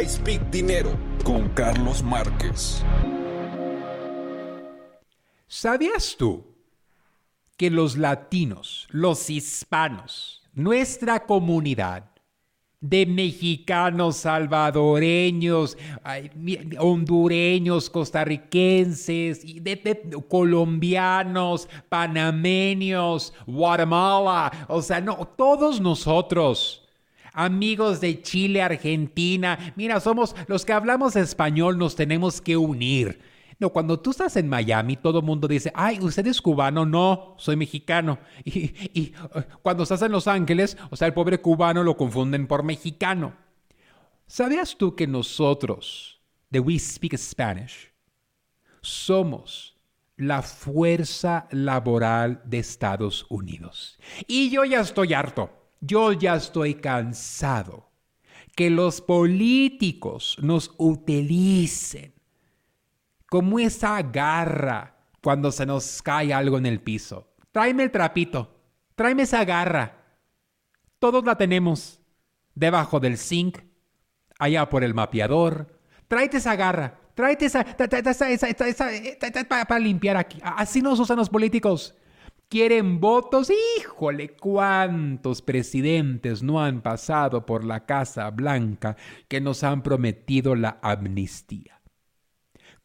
I Speak Dinero con Carlos Márquez. ¿Sabías tú que los latinos, los hispanos, nuestra comunidad de mexicanos, salvadoreños, hondureños, costarricenses, colombianos, panameños, Guatemala, o sea, no, todos nosotros amigos de Chile, Argentina. Mira, somos los que hablamos español, nos tenemos que unir. No, cuando tú estás en Miami, todo el mundo dice, ay, usted es cubano, no, soy mexicano. Y, uh, cuando estás en Los Ángeles, o sea, el pobre cubano lo confunden por mexicano. ¿Sabías tú que nosotros, de We Speak Spanish, somos la fuerza laboral de Estados Unidos? Y yo ya estoy harto, yo ya estoy cansado que los políticos nos utilicen como esa garra cuando se nos cae algo en el piso. Tráeme el trapito, tráeme esa garra. Todos la tenemos. Debajo del zinc, allá por el mapeador. Tráete esa garra, tráete esa, para limpiar aquí. Así nos usan los políticos. Quieren votos. Híjole, cuántos presidentes no han pasado por la Casa Blanca que nos han prometido la amnistía.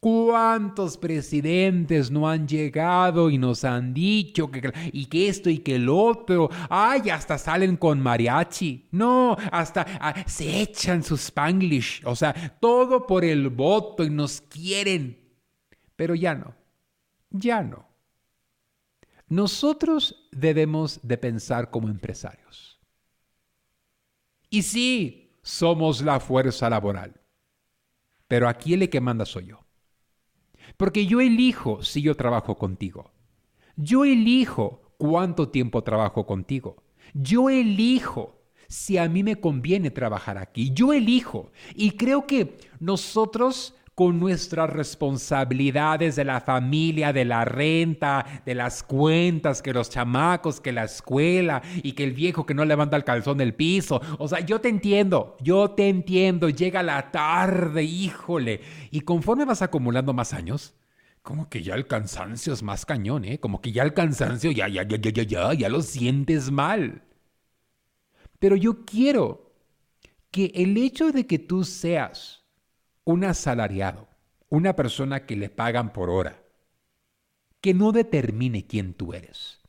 ¿Cuántos presidentes no han llegado y nos han dicho que y que esto y que el otro? Ay, hasta salen con mariachi. No, hasta ah, se echan su spanglish. O sea, todo por el voto y nos quieren. Pero ya no. Ya no. Nosotros debemos de pensar como empresarios. Y sí, somos la fuerza laboral. Pero aquí el que manda soy yo. Porque yo elijo si yo trabajo contigo. Yo elijo cuánto tiempo trabajo contigo. Yo elijo si a mí me conviene trabajar aquí. Yo elijo. Y creo que nosotros con nuestras responsabilidades de la familia, de la renta, de las cuentas, que los chamacos, que la escuela y que el viejo que no levanta el calzón del piso. O sea, yo te entiendo, yo te entiendo, llega la tarde, híjole. Y conforme vas acumulando más años, como que ya el cansancio es más cañón, ¿eh? Como que ya el cansancio ya, ya, ya, ya, ya, ya, ya lo sientes mal. Pero yo quiero que el hecho de que tú seas un asalariado, una persona que le pagan por hora, que no determine quién tú eres.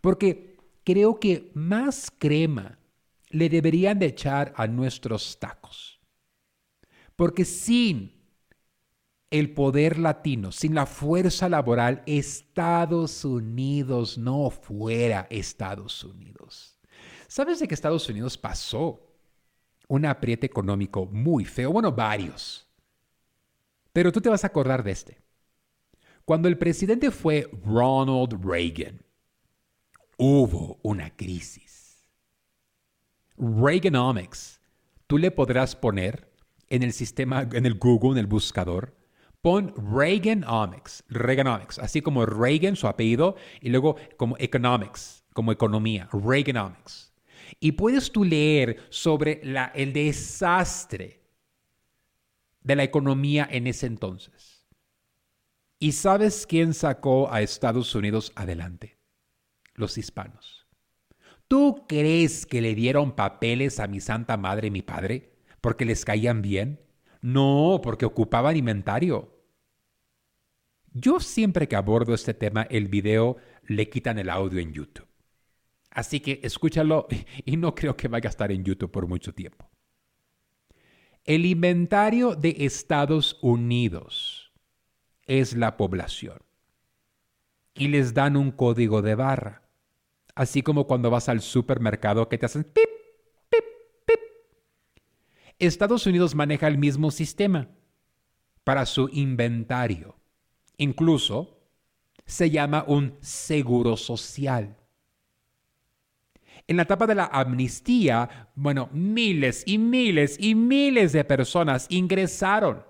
Porque creo que más crema le deberían de echar a nuestros tacos. Porque sin el poder latino, sin la fuerza laboral, Estados Unidos no fuera Estados Unidos. ¿Sabes de que Estados Unidos pasó un apriete económico muy feo, bueno, varios. Pero tú te vas a acordar de este. Cuando el presidente fue Ronald Reagan, hubo una crisis. Reaganomics, tú le podrás poner en el sistema, en el Google, en el buscador, pon Reaganomics, Reaganomics, así como Reagan, su apellido, y luego como economics, como economía, Reaganomics. Y puedes tú leer sobre el desastre de la economía en ese entonces. ¿Y sabes quién sacó a Estados Unidos adelante? Los hispanos. ¿Tú crees que le dieron papeles a mi santa madre y mi padre porque les caían bien? No, porque ocupaban inventario. Yo siempre que abordo este tema, el video le quitan el audio en YouTube. Así que escúchalo y no creo que vaya a estar en YouTube por mucho tiempo. El inventario de Estados Unidos es la población. Y les dan un código de barra. Así como cuando vas al supermercado que te hacen pip, pip, pip. Estados Unidos maneja el mismo sistema para su inventario. Incluso se llama un seguro social. En la etapa de la amnistía, bueno, miles y miles y miles de personas ingresaron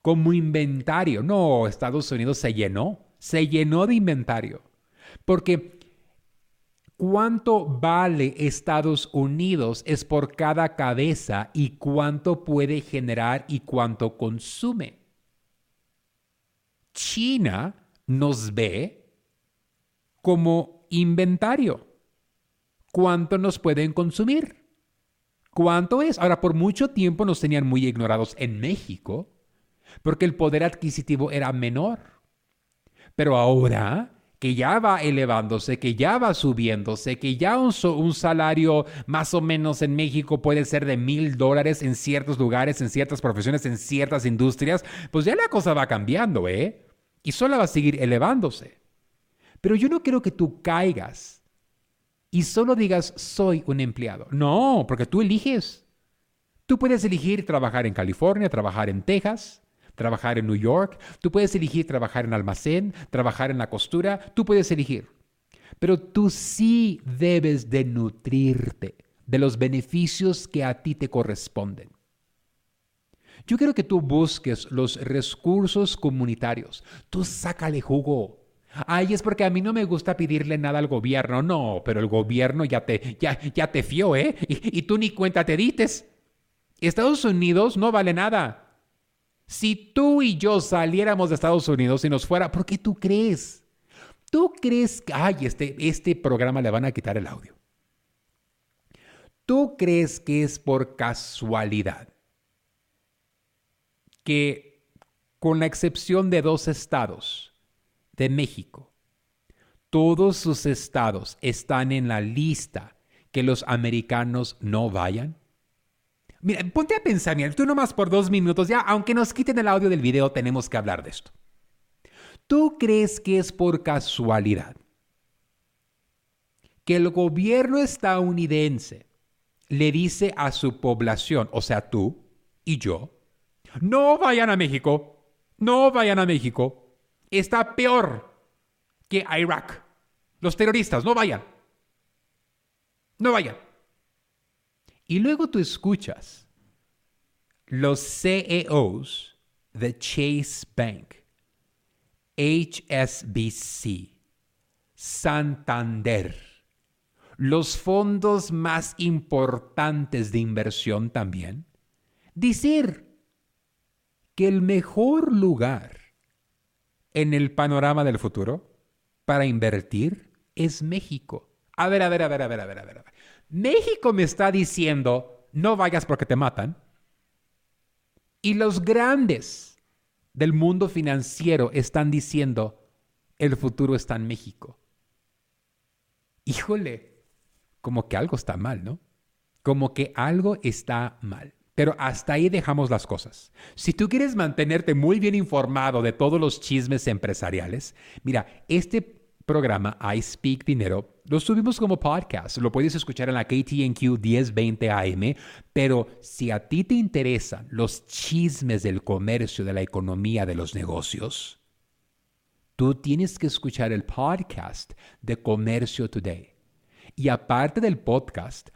como inventario. No, Estados Unidos se llenó, se llenó de inventario. Porque cuánto vale Estados Unidos es por cada cabeza y cuánto puede generar y cuánto consume. China nos ve como inventario. ¿Cuánto nos pueden consumir? ¿Cuánto es? Ahora, por mucho tiempo nos tenían muy ignorados en México porque el poder adquisitivo era menor. Pero ahora que ya va elevándose, que ya va subiéndose, que ya un, salario más o menos en México puede ser de mil dólares en ciertos lugares, en ciertas profesiones, en ciertas industrias, pues ya la cosa va cambiando, ¿eh? Y solo va a seguir elevándose. Pero yo no quiero que tú caigas y solo digas soy un empleado. No, porque tú eliges. Tú puedes elegir trabajar en California, trabajar en Texas, trabajar en New York, tú puedes elegir trabajar en almacén, trabajar en la costura, tú puedes elegir. Pero tú sí debes de nutrirte de los beneficios que a ti te corresponden. Yo quiero que tú busques los recursos comunitarios. Tú sácale jugo. Ay, es porque a mí no me gusta pedirle nada al gobierno. No, pero el gobierno ya te, ya, ya te fió, ¿eh? Y, tú ni cuenta te dites. Estados Unidos no vale nada. Si tú y yo saliéramos de Estados Unidos y nos fuera, ¿por qué tú crees? ¿Tú crees que, ay, este, este programa le van a quitar el audio? ¿Tú crees que es por casualidad que, con la excepción de dos estados de México, todos sus estados están en la lista que los americanos no vayan? Mira, ponte a pensar, mira, tú nomás por dos minutos, ya, aunque nos quiten el audio del video, tenemos que hablar de esto. ¿Tú crees que es por casualidad que el gobierno estadounidense le dice a su población, o sea, tú y yo, no vayan a México, no vayan a México, está peor que Irak. Los terroristas, no vayan. No vayan. Y luego tú escuchas los CEOs de Chase Bank, HSBC, Santander, los fondos más importantes de inversión también, decir que el mejor lugar en el panorama del futuro para invertir es México. A ver, a ver, a ver, a ver, a ver, a ver. México me está diciendo, no vayas porque te matan. Y los grandes del mundo financiero están diciendo, el futuro está en México. Híjole, como que algo está mal, ¿no? Como que algo está mal. Pero hasta ahí dejamos las cosas. Si tú quieres mantenerte muy bien informado de todos los chismes empresariales, mira, este programa I Speak Dinero lo subimos como podcast. Lo puedes escuchar en la KTNQ 1020 AM. Pero si a ti te interesan los chismes del comercio, de la economía, de los negocios, tú tienes que escuchar el podcast de Comercio Today. Y aparte del podcast,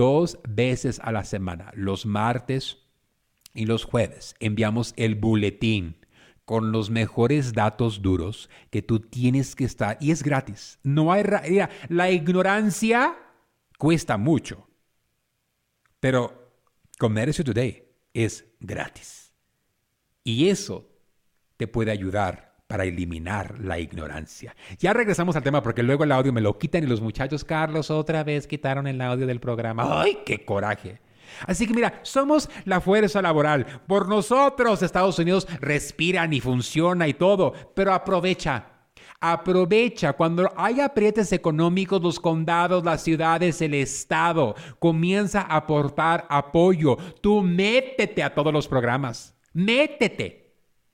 dos veces a la semana, los martes y los jueves, enviamos el boletín con los mejores datos duros que tú tienes que estar. Y es gratis. No hay... Mira, la ignorancia cuesta mucho. Pero Comercio Today es gratis. Y eso te puede ayudar para eliminar la ignorancia. Ya regresamos al tema porque luego el audio me lo quitan y los muchachos, Carlos, otra vez quitaron el audio del programa. ¡Ay, qué coraje! Así que mira, somos la fuerza laboral. Por nosotros Estados Unidos respiran y funciona y todo, pero aprovecha. Aprovecha cuando hay aprietes económicos, los condados, las ciudades, el Estado. Comienza a aportar apoyo. Tú métete a todos los programas. Métete.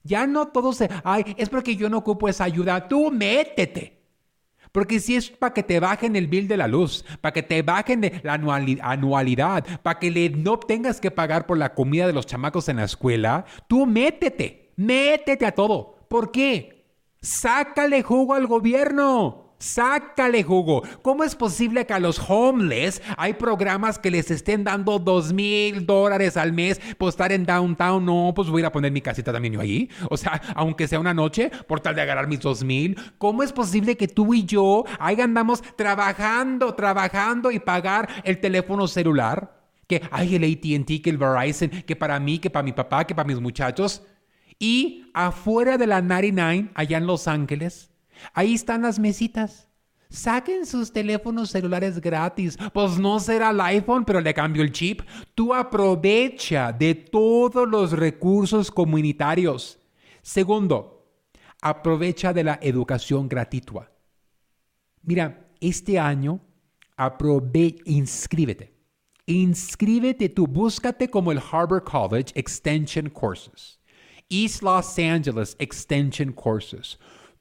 Ya no todo se... Ay, es porque yo no ocupo esa ayuda. Tú métete. Porque si es para que te bajen el bill de la luz, para que te bajen la anualidad, para que le no tengas que pagar por la comida de los chamacos en la escuela, tú métete, métete a todo. ¿Por qué? Sácale jugo al gobierno. Sácale jugo. ¿Cómo es posible que a los homeless hay programas que les estén dando dos mil dólares al mes por estar en downtown? No, pues voy a ir a poner mi casita también yo ahí. O sea, aunque sea una noche, por tal de agarrar mis dos mil. ¿Cómo es posible que tú y yo ahí andamos trabajando, trabajando y pagar el teléfono celular? Que hay el ATT, que el Verizon, que para mí, que para mi papá, que para mis muchachos. Y afuera de la 99, allá en Los Ángeles, Ahí están las mesitas. Saquen sus teléfonos celulares gratis. Pues no será el iPhone, pero le cambio el chip. Tú aprovecha de todos los recursos comunitarios. Segundo, aprovecha de la educación gratuita. Mira, este año aprovecha, inscríbete. Inscríbete tú, búscate como el Harvard College Extension Courses, East Los Angeles Extension Courses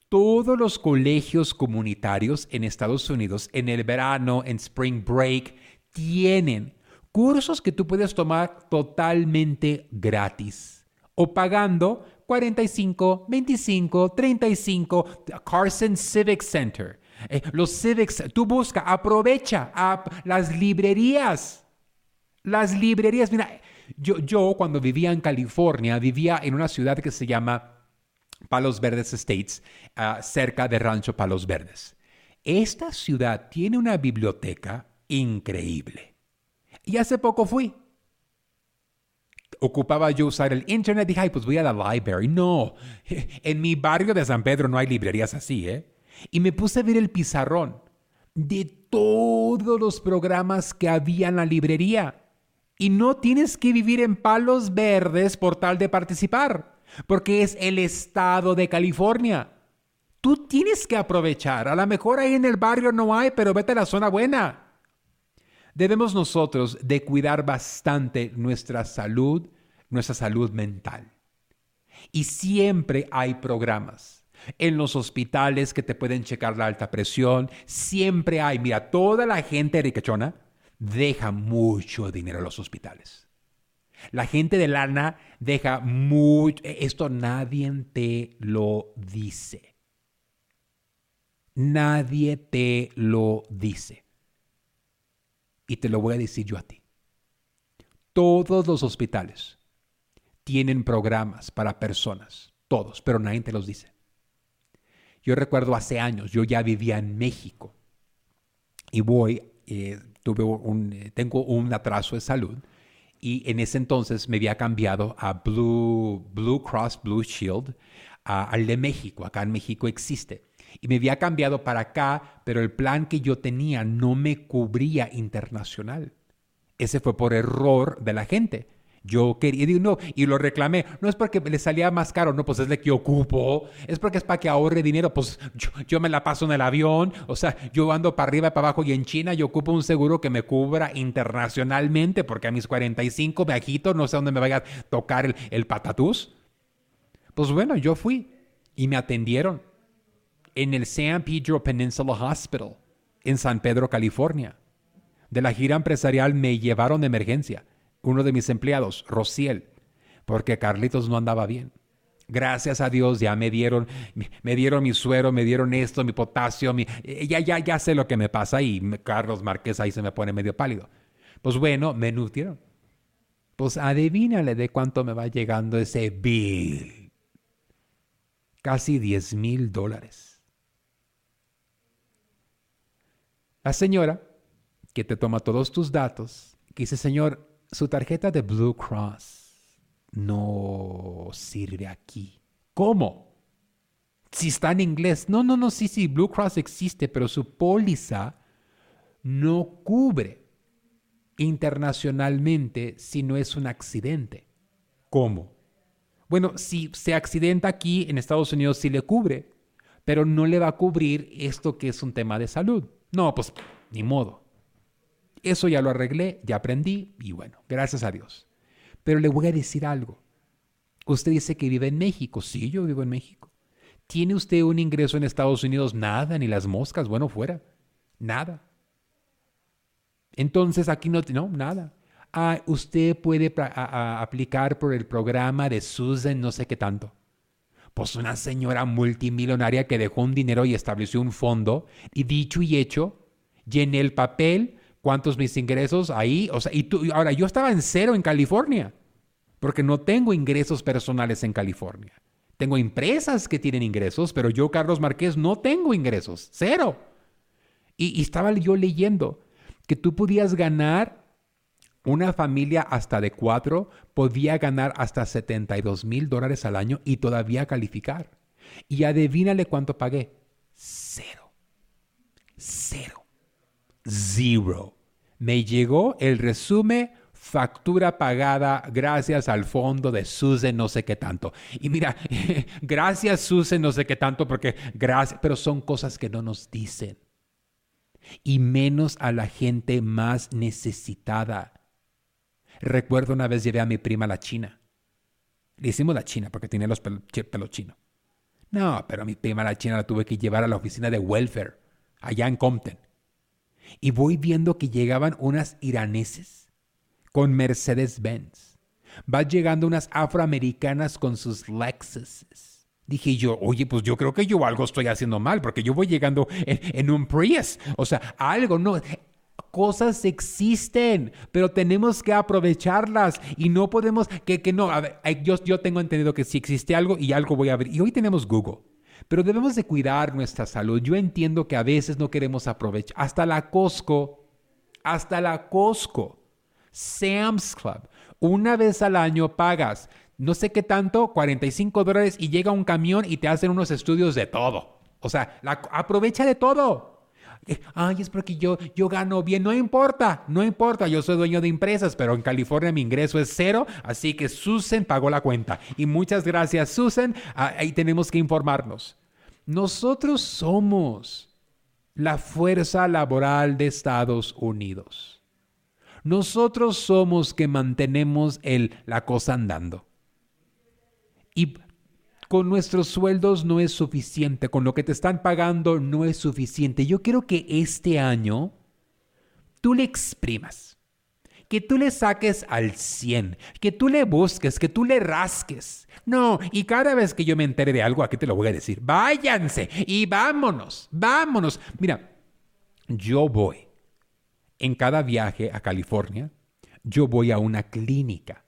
todos los colegios comunitarios en Estados Unidos en el verano, en Spring Break, tienen cursos que tú puedes tomar totalmente gratis o pagando 45, 25, 35, Carson Civic Center. Eh, los civics, tú busca, aprovecha las librerías. Las librerías, mira, yo, yo cuando vivía en California, vivía en una ciudad que se llama Palos Verdes Estates, ah, cerca de Rancho Palos Verdes. Esta ciudad tiene una biblioteca increíble. Y hace poco fui. Ocupaba yo usar el internet. Dije, ay, pues voy a la library. No, en mi barrio de San Pedro no hay librerías así, ¿eh? Y me puse a ver el pizarrón de todos los programas que había en la librería. Y no tienes que vivir en Palos Verdes por tal de participar porque es el estado de California. Tú tienes que aprovechar. A lo mejor ahí en el barrio no hay, pero vete a la zona buena. Debemos nosotros de cuidar bastante nuestra salud, nuestra salud mental. Y siempre hay programas. En los hospitales que te pueden checar la alta presión, siempre hay. Mira, toda la gente ricachona deja mucho dinero en los hospitales. La gente de lana deja mucho... Esto nadie te lo dice. Nadie te lo dice. Y te lo voy a decir yo a ti. Todos los hospitales tienen programas para personas, todos, pero nadie te los dice. Yo recuerdo hace años, yo ya vivía en México y voy, eh, tuve un, eh, tengo un atraso de salud y en ese entonces me había cambiado a Blue, Blue Cross Blue Shield, al de México. Acá en México existe. Y me había cambiado para acá, pero el plan que yo tenía no me cubría internacional. Ese fue por error de la gente. Yo quería, y no, y lo reclamé. No es porque le salía más caro, no, pues es de que ocupo. Es porque es para que ahorre dinero. Pues yo, me la paso en el avión. O sea, yo ando para arriba para abajo y en China yo ocupo un seguro que me cubra internacionalmente porque a mis 45 viajitos no sé dónde me vaya a tocar el, el patatús. Pues bueno, yo fui y me atendieron en el San Pedro Peninsula Hospital en San Pedro, California. De la gira empresarial me llevaron de emergencia uno de mis empleados, Rociel, porque Carlitos no andaba bien. Gracias a Dios ya me dieron, me dieron mi suero, me dieron esto, mi potasio, mi, eh, ya, ya, ya sé lo que me pasa y Carlos Márquez ahí se me pone medio pálido. Pues bueno, me nutrieron. Pues adivínale de cuánto me va llegando ese bill. Casi 10 mil dólares. La señora que te toma todos tus datos, que dice, Señor, su tarjeta de Blue Cross no sirve aquí. ¿Cómo? Si está en inglés. No, no, no, sí, sí, Blue Cross existe, pero su póliza no cubre internacionalmente si no es un accidente. ¿Cómo? Bueno, si se accidenta aquí en Estados Unidos sí le cubre, pero no le va a cubrir esto que es un tema de salud. No, pues ni modo. Eso ya lo arreglé, ya aprendí y bueno, gracias a Dios. Pero le voy a decir algo. Usted dice que vive en México. Sí, yo vivo en México. ¿Tiene usted un ingreso en Estados Unidos? Nada, ni las moscas, bueno, fuera. Nada. Entonces aquí no, no, nada. Ah, usted puede aplicar por el programa de Susan, no sé qué tanto. Pues una señora multimillonaria que dejó un dinero y estableció un fondo y dicho y hecho, llené el papel, cuántos mis ingresos ahí, o sea, y tú, ahora yo estaba en cero en California, porque no tengo ingresos personales en California. Tengo empresas que tienen ingresos, pero yo, Carlos Márquez, no tengo ingresos, cero. Y, estaba yo leyendo que tú podías ganar una familia hasta de cuatro podía ganar hasta 72 mil dólares al año y todavía calificar. Y adivínale cuánto pagué. Cero. Cero. Zero. Me llegó el resumen factura pagada gracias al fondo de Susan no sé qué tanto. Y mira, gracias Susan no sé qué tanto porque gracias, pero son cosas que no nos dicen. Y menos a la gente más necesitada. Recuerdo una vez llevé a mi prima a la China. Le hicimos la China porque tenía los pelos pelo chinos. No, pero mi prima la China la tuve que llevar a la oficina de welfare, allá en Compton. Y voy viendo que llegaban unas iraneses con Mercedes-Benz. Va llegando unas afroamericanas con sus Lexuses. Dije yo, oye, pues yo creo que yo algo estoy haciendo mal, porque yo voy llegando en, en un Prius. O sea, algo, no cosas existen, pero tenemos que aprovecharlas y no podemos, que, que no, a ver, yo, yo tengo entendido que si existe algo y algo voy a ver, y hoy tenemos Google, pero debemos de cuidar nuestra salud. Yo entiendo que a veces no queremos aprovechar, hasta la Costco, hasta la Costco, Sam's Club, una vez al año pagas no sé qué tanto, 45 dólares y llega un camión y te hacen unos estudios de todo. O sea, la, aprovecha de todo. Ay, es porque yo, yo gano bien. No importa, no importa. Yo soy dueño de empresas, pero en California mi ingreso es cero. Así que Susan pagó la cuenta. Y muchas gracias, Susan. Ah, ahí tenemos que informarnos. Nosotros somos la fuerza laboral de Estados Unidos. Nosotros somos que mantenemos el, la cosa andando. Y con nuestros sueldos no es suficiente, con lo que te están pagando no es suficiente. Yo quiero que este año tú le exprimas, que tú le saques al 100, que tú le busques, que tú le rasques. No, y cada vez que yo me entere de algo, aquí te lo voy a decir, váyanse y vámonos, vámonos. Mira, yo voy en cada viaje a California, yo voy a una clínica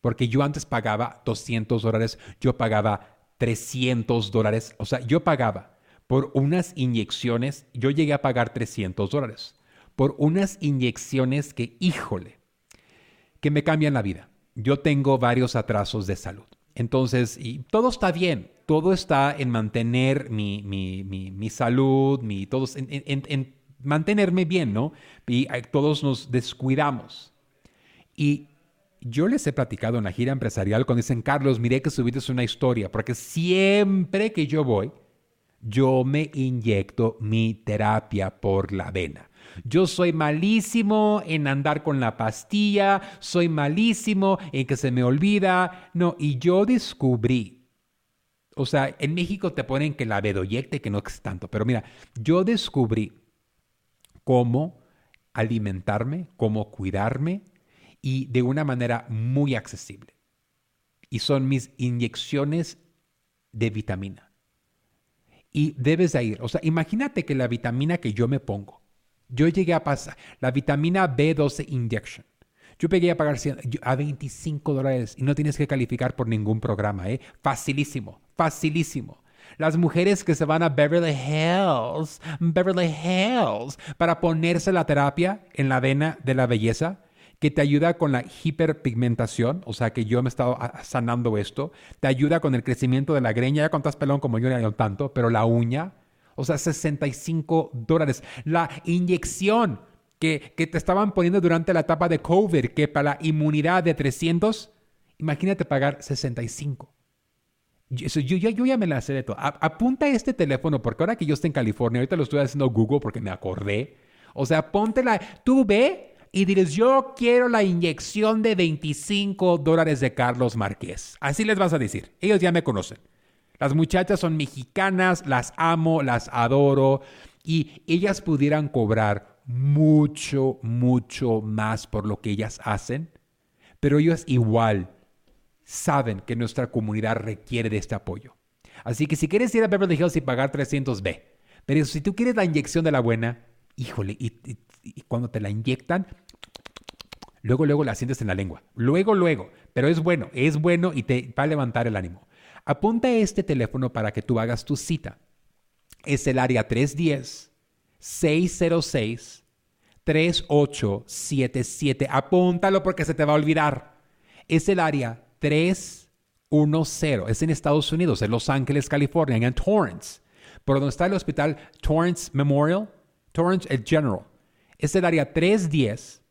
porque yo antes pagaba 200 dólares, yo pagaba 300 dólares. O sea, yo pagaba por unas inyecciones, yo llegué a pagar 300 dólares. Por unas inyecciones que, híjole, que me cambian la vida. Yo tengo varios atrasos de salud. Entonces, y todo está bien, todo está en mantener mi, mi, mi, salud, mi, todos, en, en, mantenerme bien, ¿no? Y eh, todos nos descuidamos. Y yo les he platicado en la gira empresarial cuando dicen, Carlos, miré que subiste una historia, porque siempre que yo voy, yo me inyecto mi terapia por la vena. Yo soy malísimo en andar con la pastilla, soy malísimo en que se me olvida. No, y yo descubrí, o sea, en México te ponen que la vedoyecte, que no es tanto, pero mira, yo descubrí cómo alimentarme, cómo cuidarme, y de una manera muy accesible. Y son mis inyecciones de vitamina. Y debes de ir. O sea, imagínate que la vitamina que yo me pongo, yo llegué a pasar la vitamina B12 injection. Yo pegué a pagar a 25 dólares y no tienes que calificar por ningún programa, ¿eh? Facilísimo, facilísimo. Las mujeres que se van a Beverly Hills, Beverly Hills, para ponerse la terapia en la vena de la belleza, que te ayuda con la hiperpigmentación, o sea que yo me he estado sanando esto, te ayuda con el crecimiento de la greña, ya cuando pelón como yo, no tanto, pero la uña, o sea, 65 dólares. La inyección que, que te estaban poniendo durante la etapa de COVID, que para la inmunidad de 300, imagínate pagar 65. Yo, yo, ya me la sé de todo. apunta este teléfono, porque ahora que yo estoy en California, ahorita lo estoy haciendo Google porque me acordé. O sea, ponte la. Tú ve y diles, yo quiero la inyección de 25 dólares de Carlos Márquez. Así les vas a decir. Ellos ya me conocen. Las muchachas son mexicanas, las amo, las adoro y ellas pudieran cobrar mucho, mucho más por lo que ellas hacen, pero ellos igual saben que nuestra comunidad requiere de este apoyo. Así que si quieres ir a Beverly Hills y pagar 300, ve. Pero si tú quieres la inyección de la buena, híjole, y cuando te la inyectan, luego, luego la sientes en la lengua. Luego, luego. Pero es bueno, es bueno y te va a levantar el ánimo. Apunta este teléfono para que tú hagas tu cita. Es el área 310 606 3877. Apúntalo porque se te va a olvidar. Es el área 310. Es en Estados Unidos, en Los Ángeles, California, en Torrance. Por donde está el hospital Torrance Memorial, Torrance el General. Es el área 310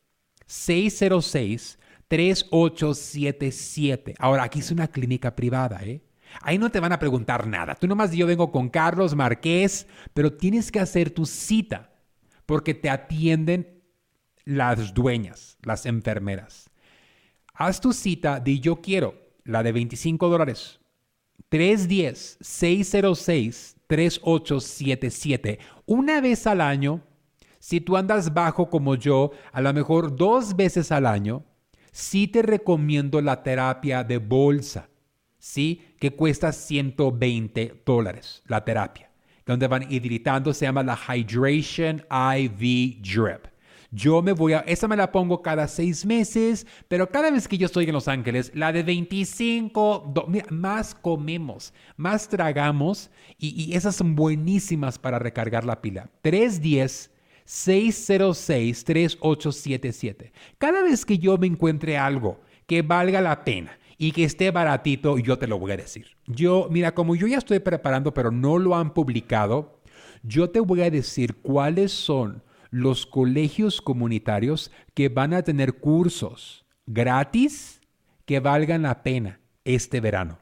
606 3877. Ahora, aquí es una clínica privada, ¿eh? Ahí no te van a preguntar nada. Tú nomás yo vengo con Carlos Marqués, pero tienes que hacer tu cita porque te atienden las dueñas, las enfermeras. Haz tu cita de yo quiero, la de 25 dólares. 310-606-3877. Una vez al año, si tú andas bajo como yo, a lo mejor dos veces al año, sí te recomiendo la terapia de bolsa, ¿sí? Que cuesta 120 dólares la terapia donde van hidratando, se llama la Hydration IV Drip. Yo me voy a, esa me la pongo cada seis meses, pero cada vez que yo estoy en Los Ángeles, la de 25, más comemos, más tragamos y, y esas son buenísimas para recargar la pila. 310 606-3877. Cada vez que yo me encuentre algo que valga la pena, y que esté baratito, yo te lo voy a decir. Yo, mira, como yo ya estoy preparando, pero no lo han publicado, yo te voy a decir cuáles son los colegios comunitarios que van a tener cursos gratis que valgan la pena este verano.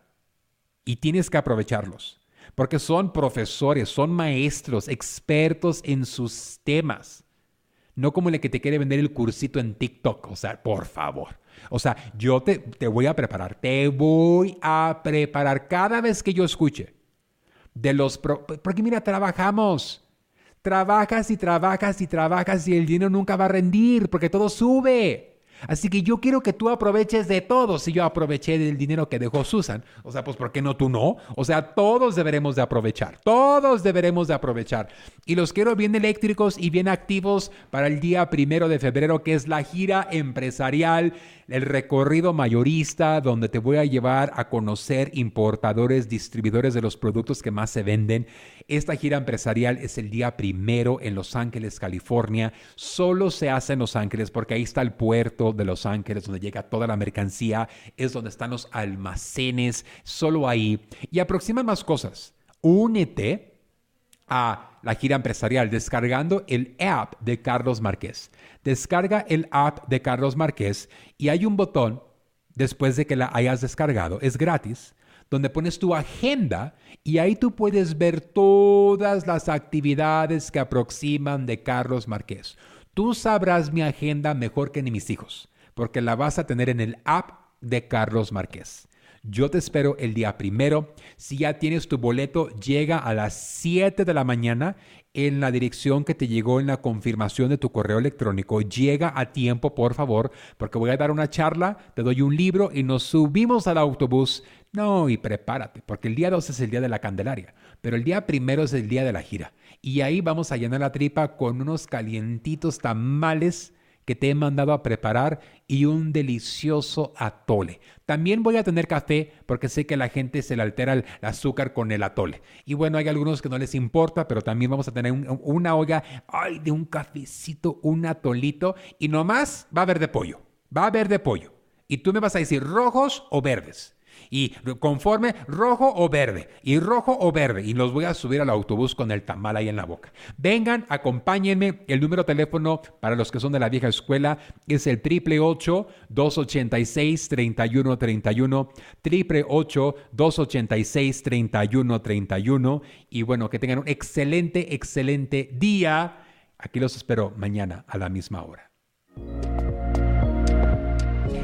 Y tienes que aprovecharlos, porque son profesores, son maestros, expertos en sus temas. No como el que te quiere vender el cursito en TikTok, o sea, por favor. O sea, yo te, te voy a preparar, te voy a preparar cada vez que yo escuche de los... porque mira, trabajamos. Trabajas y trabajas y trabajas y el dinero nunca va a rendir porque todo sube. Así que yo quiero que tú aproveches de todo. Si yo aproveché del dinero que dejó Susan, o sea, pues ¿por qué no tú no? O sea, todos deberemos de aprovechar. Todos deberemos de aprovechar. Y los quiero bien eléctricos y bien activos para el día primero de febrero, que es la gira empresarial el recorrido mayorista donde te voy a llevar a conocer importadores, distribuidores de los productos que más se venden. Esta gira empresarial es el día primero en Los Ángeles, California. Solo se hace en Los Ángeles porque ahí está el puerto de Los Ángeles donde llega toda la mercancía, es donde están los almacenes, solo ahí. Y aproximan más cosas. Únete a la gira empresarial descargando el app de Carlos Márquez. Descarga el app de Carlos Márquez y hay un botón después de que la hayas descargado, es gratis, donde pones tu agenda y ahí tú puedes ver todas las actividades que aproximan de Carlos Márquez. Tú sabrás mi agenda mejor que ni mis hijos, porque la vas a tener en el app de Carlos Márquez. Yo te espero el día primero. Si ya tienes tu boleto, llega a las 7 de la mañana en la dirección que te llegó en la confirmación de tu correo electrónico. Llega a tiempo, por favor, porque voy a dar una charla, te doy un libro y nos subimos al autobús. No, y prepárate, porque el día 2 es el día de la Candelaria, pero el día primero es el día de la gira. Y ahí vamos a llenar la tripa con unos calientitos tamales que te he mandado a preparar y un delicioso atole. También voy a tener café porque sé que la gente se le altera el azúcar con el atole. Y bueno, hay algunos que no les importa, pero también vamos a tener una olla ay, de un cafecito, un atolito y nomás va a haber de pollo. Va a haber de pollo. Y tú me vas a decir rojos o verdes y conforme rojo o verde, y rojo o verde, y los voy a subir al autobús con el tamal ahí en la boca. Vengan, acompáñenme. El número de teléfono para los que son de la vieja escuela es el triple 286 3131 triple 286 3131 y bueno, que tengan un excelente, excelente día. Aquí los espero mañana a la misma hora.